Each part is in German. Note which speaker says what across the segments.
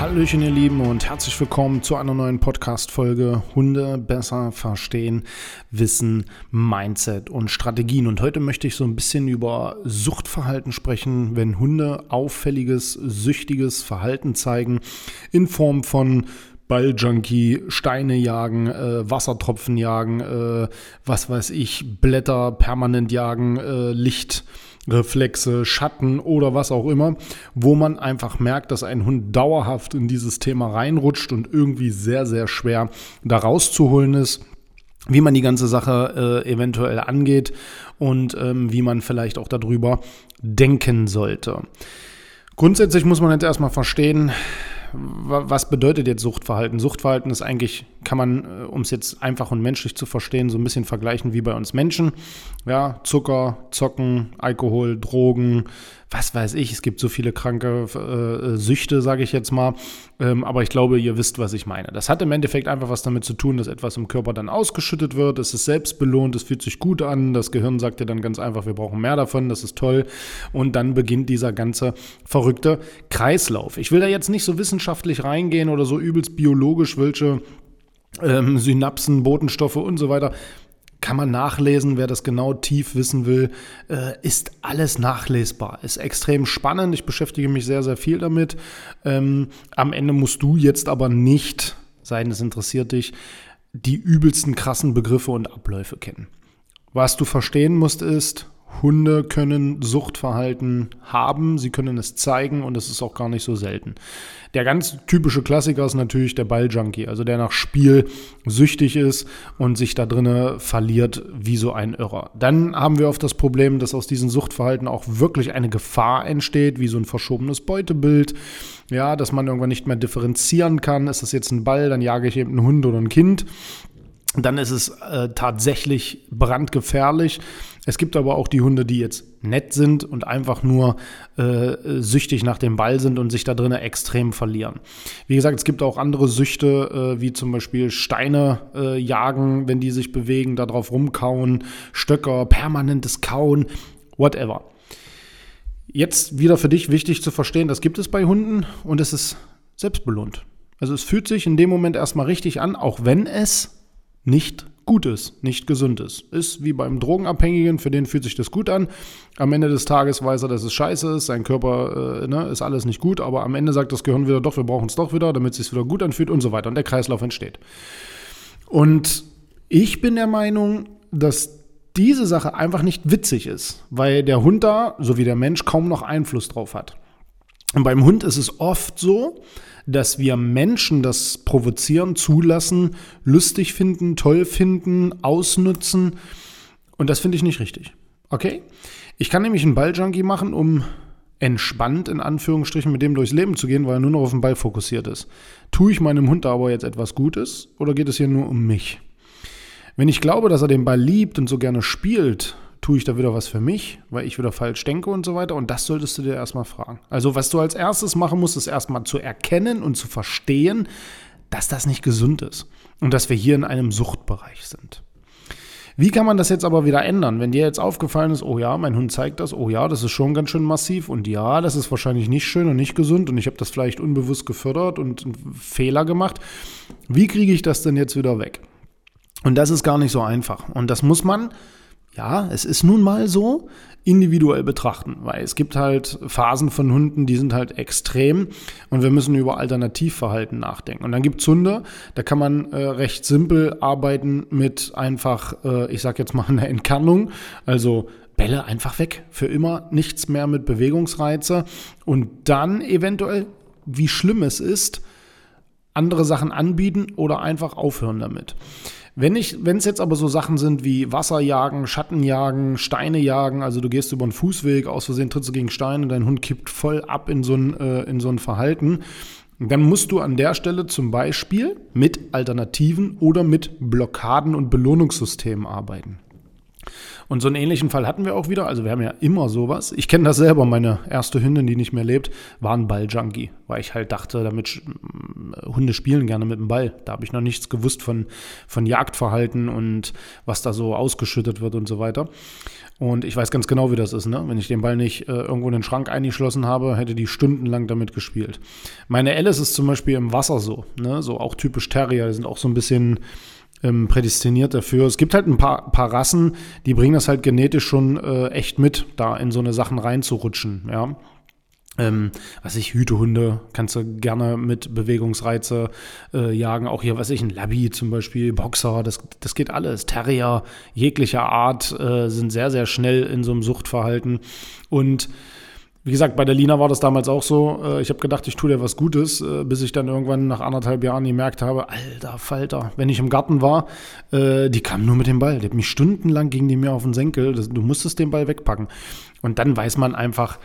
Speaker 1: Hallöchen, ihr Lieben, und herzlich willkommen zu einer neuen Podcast-Folge Hunde besser verstehen, Wissen, Mindset und Strategien. Und heute möchte ich so ein bisschen über Suchtverhalten sprechen, wenn Hunde auffälliges, süchtiges Verhalten zeigen in Form von Balljunkie, Steine jagen, äh, Wassertropfen jagen, äh, was weiß ich, Blätter permanent jagen, äh, Licht Reflexe, Schatten oder was auch immer, wo man einfach merkt, dass ein Hund dauerhaft in dieses Thema reinrutscht und irgendwie sehr, sehr schwer da rauszuholen ist wie man die ganze Sache äh, eventuell angeht und ähm, wie man vielleicht auch darüber denken sollte. Grundsätzlich muss man jetzt erstmal verstehen, was bedeutet jetzt Suchtverhalten? Suchtverhalten ist eigentlich, kann man, äh, um es jetzt einfach und menschlich zu verstehen, so ein bisschen vergleichen wie bei uns Menschen. Ja, Zucker, Zocken, Alkohol, Drogen, was weiß ich, es gibt so viele kranke äh, Süchte, sage ich jetzt mal. Ähm, aber ich glaube, ihr wisst, was ich meine. Das hat im Endeffekt einfach was damit zu tun, dass etwas im Körper dann ausgeschüttet wird. Es ist selbst belohnt, es fühlt sich gut an. Das Gehirn sagt dir dann ganz einfach, wir brauchen mehr davon, das ist toll. Und dann beginnt dieser ganze verrückte Kreislauf. Ich will da jetzt nicht so wissenschaftlich reingehen oder so übelst biologisch, welche ähm, Synapsen, Botenstoffe und so weiter kann man nachlesen, wer das genau tief wissen will, äh, ist alles nachlesbar. Ist extrem spannend. Ich beschäftige mich sehr, sehr viel damit. Ähm, am Ende musst du jetzt aber nicht, sein es interessiert dich, die übelsten krassen Begriffe und Abläufe kennen. Was du verstehen musst, ist, Hunde können Suchtverhalten haben, sie können es zeigen und es ist auch gar nicht so selten. Der ganz typische Klassiker ist natürlich der Balljunkie, also der nach Spiel süchtig ist und sich da drinne verliert wie so ein Irrer. Dann haben wir oft das Problem, dass aus diesen Suchtverhalten auch wirklich eine Gefahr entsteht, wie so ein verschobenes Beutebild. Ja, dass man irgendwann nicht mehr differenzieren kann. Ist das jetzt ein Ball, dann jage ich eben einen Hund oder ein Kind dann ist es äh, tatsächlich brandgefährlich. Es gibt aber auch die Hunde, die jetzt nett sind und einfach nur äh, süchtig nach dem Ball sind und sich da drinnen extrem verlieren. Wie gesagt, es gibt auch andere Süchte, äh, wie zum Beispiel Steine äh, jagen, wenn die sich bewegen, da drauf rumkauen, Stöcker, permanentes Kauen, whatever. Jetzt wieder für dich wichtig zu verstehen, das gibt es bei Hunden und es ist selbstbelohnt. Also es fühlt sich in dem Moment erstmal richtig an, auch wenn es nicht gut ist, nicht gesund ist. Ist wie beim Drogenabhängigen, für den fühlt sich das gut an. Am Ende des Tages weiß er, dass es scheiße ist, sein Körper äh, ne, ist alles nicht gut, aber am Ende sagt das Gehirn wieder, doch, wir brauchen es doch wieder, damit es sich wieder gut anfühlt und so weiter. Und der Kreislauf entsteht. Und ich bin der Meinung, dass diese Sache einfach nicht witzig ist, weil der Hund da, so wie der Mensch, kaum noch Einfluss drauf hat. Und beim Hund ist es oft so, dass wir Menschen das Provozieren zulassen, lustig finden, toll finden, ausnutzen. Und das finde ich nicht richtig. Okay? Ich kann nämlich einen Balljunkie machen, um entspannt in Anführungsstrichen mit dem durchs Leben zu gehen, weil er nur noch auf den Ball fokussiert ist. Tue ich meinem Hund aber jetzt etwas Gutes oder geht es hier nur um mich? Wenn ich glaube, dass er den Ball liebt und so gerne spielt tue ich da wieder was für mich, weil ich wieder falsch denke und so weiter. Und das solltest du dir erstmal fragen. Also was du als erstes machen musst, ist erstmal zu erkennen und zu verstehen, dass das nicht gesund ist und dass wir hier in einem Suchtbereich sind. Wie kann man das jetzt aber wieder ändern, wenn dir jetzt aufgefallen ist, oh ja, mein Hund zeigt das, oh ja, das ist schon ganz schön massiv und ja, das ist wahrscheinlich nicht schön und nicht gesund und ich habe das vielleicht unbewusst gefördert und Fehler gemacht. Wie kriege ich das denn jetzt wieder weg? Und das ist gar nicht so einfach. Und das muss man ja, es ist nun mal so, individuell betrachten, weil es gibt halt Phasen von Hunden, die sind halt extrem und wir müssen über Alternativverhalten nachdenken. Und dann gibt es Hunde, da kann man äh, recht simpel arbeiten mit einfach, äh, ich sag jetzt mal einer Entkernung, also Bälle einfach weg, für immer nichts mehr mit Bewegungsreize und dann eventuell, wie schlimm es ist, andere Sachen anbieten oder einfach aufhören damit. Wenn es jetzt aber so Sachen sind wie Wasserjagen, Schattenjagen, Steine jagen, also du gehst über einen Fußweg, aus Versehen trittst du gegen Steine, dein Hund kippt voll ab in so ein, äh, in so ein Verhalten, dann musst du an der Stelle zum Beispiel mit Alternativen oder mit Blockaden und Belohnungssystemen arbeiten. Und so einen ähnlichen Fall hatten wir auch wieder. Also wir haben ja immer sowas. Ich kenne das selber. Meine erste Hündin, die nicht mehr lebt, war ein Balljunkie, weil ich halt dachte, damit Hunde spielen gerne mit dem Ball. Da habe ich noch nichts gewusst von, von Jagdverhalten und was da so ausgeschüttet wird und so weiter. Und ich weiß ganz genau, wie das ist. Ne? Wenn ich den Ball nicht äh, irgendwo in den Schrank eingeschlossen habe, hätte die stundenlang damit gespielt. Meine Alice ist zum Beispiel im Wasser so. Ne? So auch typisch Terrier. Die sind auch so ein bisschen ähm, prädestiniert dafür. Es gibt halt ein paar, paar Rassen, die bringen das halt genetisch schon äh, echt mit, da in so eine Sachen reinzurutschen, ja. Ähm, was ich, Hütehunde kannst du gerne mit Bewegungsreize äh, jagen. Auch hier, was ich, ein Labby zum Beispiel, Boxer, das, das geht alles. Terrier jeglicher Art äh, sind sehr, sehr schnell in so einem Suchtverhalten. Und wie gesagt, bei der Lina war das damals auch so. Äh, ich habe gedacht, ich tue dir was Gutes, äh, bis ich dann irgendwann nach anderthalb Jahren gemerkt habe, alter Falter, wenn ich im Garten war, äh, die kam nur mit dem Ball. Die hat mich stundenlang gegen die mir auf den Senkel. Du musstest den Ball wegpacken. Und dann weiß man einfach,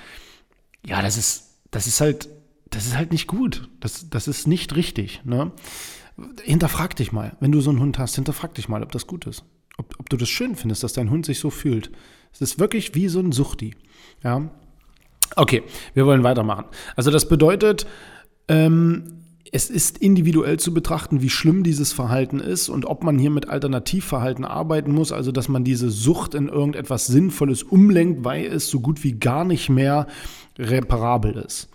Speaker 1: ja, das ist, das ist halt, das ist halt nicht gut. Das, das ist nicht richtig. Ne? Hinterfrag dich mal, wenn du so einen Hund hast, hinterfrag dich mal, ob das gut ist. Ob, ob du das schön findest, dass dein Hund sich so fühlt. Es ist wirklich wie so ein Suchti. Ja, Okay, wir wollen weitermachen. Also das bedeutet, ähm, es ist individuell zu betrachten, wie schlimm dieses Verhalten ist und ob man hier mit Alternativverhalten arbeiten muss, also dass man diese Sucht in irgendetwas Sinnvolles umlenkt, weil es so gut wie gar nicht mehr reparabel ist.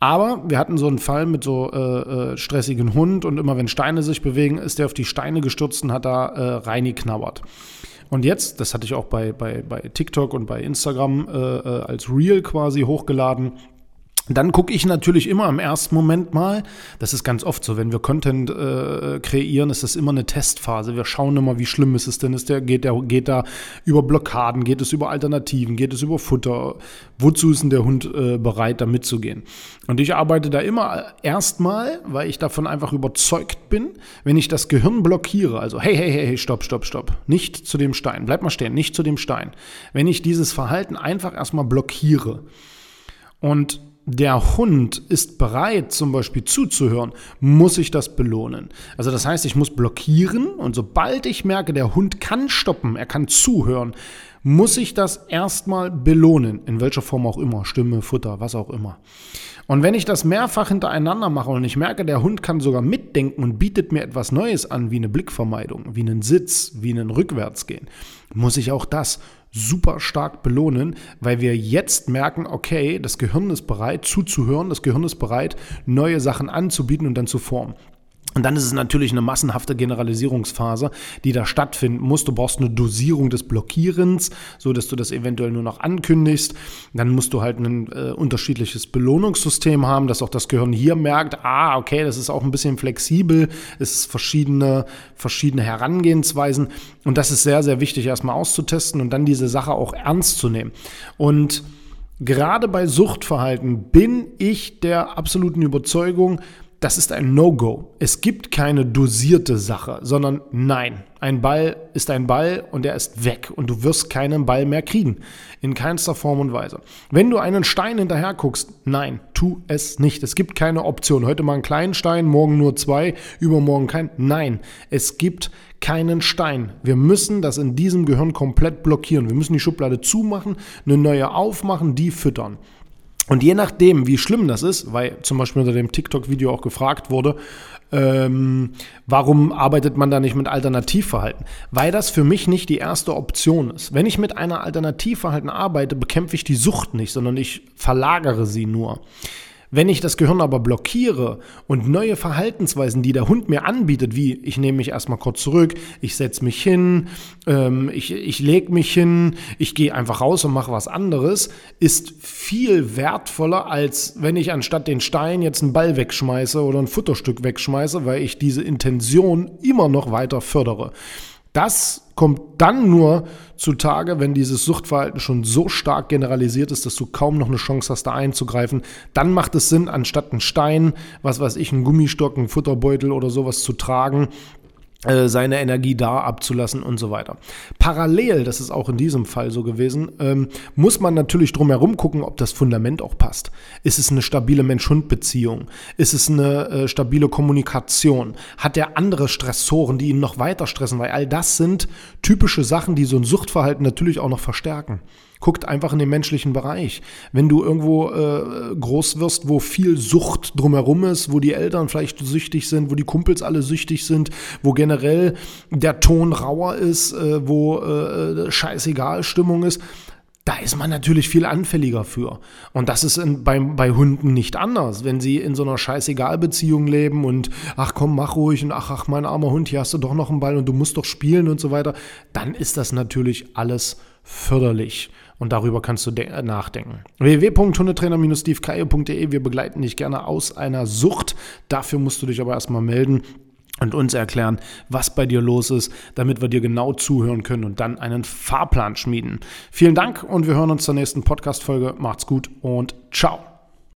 Speaker 1: Aber wir hatten so einen Fall mit so äh, äh, stressigen Hund und immer wenn Steine sich bewegen, ist der auf die Steine gestürzt und hat da äh, reingeknabbert. Und jetzt, das hatte ich auch bei, bei, bei TikTok und bei Instagram äh, äh als Reel quasi hochgeladen, dann gucke ich natürlich immer im ersten Moment mal, das ist ganz oft so, wenn wir Content äh, kreieren, ist das immer eine Testphase. Wir schauen immer, wie schlimm ist es denn, ist der, geht, der, geht da über Blockaden, geht es über Alternativen, geht es über Futter, wozu ist denn der Hund äh, bereit, da mitzugehen? Und ich arbeite da immer erstmal, weil ich davon einfach überzeugt bin, wenn ich das Gehirn blockiere, also hey, hey, hey, stopp, stopp, stopp, nicht zu dem Stein, bleib mal stehen, nicht zu dem Stein. Wenn ich dieses Verhalten einfach erstmal blockiere und der Hund ist bereit, zum Beispiel zuzuhören, muss ich das belohnen. Also das heißt, ich muss blockieren und sobald ich merke, der Hund kann stoppen, er kann zuhören, muss ich das erstmal belohnen, in welcher Form auch immer, Stimme, Futter, was auch immer. Und wenn ich das mehrfach hintereinander mache und ich merke, der Hund kann sogar mitdenken und bietet mir etwas Neues an, wie eine Blickvermeidung, wie einen Sitz, wie einen Rückwärtsgehen, muss ich auch das super stark belohnen, weil wir jetzt merken, okay, das Gehirn ist bereit zuzuhören, das Gehirn ist bereit, neue Sachen anzubieten und dann zu formen. Und dann ist es natürlich eine massenhafte Generalisierungsphase, die da stattfinden muss. Du brauchst eine Dosierung des Blockierens, so dass du das eventuell nur noch ankündigst. Dann musst du halt ein äh, unterschiedliches Belohnungssystem haben, dass auch das Gehirn hier merkt, ah, okay, das ist auch ein bisschen flexibel, es ist verschiedene, verschiedene Herangehensweisen. Und das ist sehr, sehr wichtig, erstmal auszutesten und dann diese Sache auch ernst zu nehmen. Und Gerade bei Suchtverhalten bin ich der absoluten Überzeugung, das ist ein No-Go. Es gibt keine dosierte Sache, sondern nein, ein Ball ist ein Ball und er ist weg und du wirst keinen Ball mehr kriegen. In keinster Form und Weise. Wenn du einen Stein hinterher guckst, nein, tu es nicht. Es gibt keine Option. Heute mal einen kleinen Stein, morgen nur zwei, übermorgen kein. Nein, es gibt keinen Stein. Wir müssen das in diesem Gehirn komplett blockieren. Wir müssen die Schublade zumachen, eine neue aufmachen, die füttern. Und je nachdem, wie schlimm das ist, weil zum Beispiel unter dem TikTok-Video auch gefragt wurde, ähm, warum arbeitet man da nicht mit Alternativverhalten? Weil das für mich nicht die erste Option ist. Wenn ich mit einer Alternativverhalten arbeite, bekämpfe ich die Sucht nicht, sondern ich verlagere sie nur. Wenn ich das Gehirn aber blockiere und neue Verhaltensweisen, die der Hund mir anbietet, wie ich nehme mich erstmal kurz zurück, ich setze mich hin, ähm, ich, ich lege mich hin, ich gehe einfach raus und mache was anderes, ist viel wertvoller, als wenn ich anstatt den Stein jetzt einen Ball wegschmeiße oder ein Futterstück wegschmeiße, weil ich diese Intention immer noch weiter fördere. Das kommt dann nur zutage, wenn dieses Suchtverhalten schon so stark generalisiert ist, dass du kaum noch eine Chance hast, da einzugreifen. Dann macht es Sinn, anstatt einen Stein, was weiß ich, einen Gummistock, einen Futterbeutel oder sowas zu tragen, seine Energie da abzulassen und so weiter. Parallel, das ist auch in diesem Fall so gewesen, ähm, muss man natürlich drumherum gucken, ob das Fundament auch passt. Ist es eine stabile Mensch-Hund-Beziehung? Ist es eine äh, stabile Kommunikation? Hat er andere Stressoren, die ihn noch weiter stressen? Weil all das sind typische Sachen, die so ein Suchtverhalten natürlich auch noch verstärken guckt einfach in den menschlichen Bereich. Wenn du irgendwo äh, groß wirst, wo viel Sucht drumherum ist, wo die Eltern vielleicht süchtig sind, wo die Kumpels alle süchtig sind, wo generell der Ton rauer ist, äh, wo äh, scheißegal Stimmung ist, da ist man natürlich viel anfälliger für. Und das ist in, bei, bei Hunden nicht anders. Wenn sie in so einer Scheißegal-Beziehung leben und ach komm, mach ruhig und ach, ach, mein armer Hund, hier hast du doch noch einen Ball und du musst doch spielen und so weiter, dann ist das natürlich alles förderlich. Und darüber kannst du nachdenken. www.hundetrainer-stevekaye.de Wir begleiten dich gerne aus einer Sucht. Dafür musst du dich aber erstmal melden und uns erklären, was bei dir los ist, damit wir dir genau zuhören können und dann einen Fahrplan schmieden. Vielen Dank und wir hören uns zur nächsten Podcast-Folge. Macht's gut und ciao.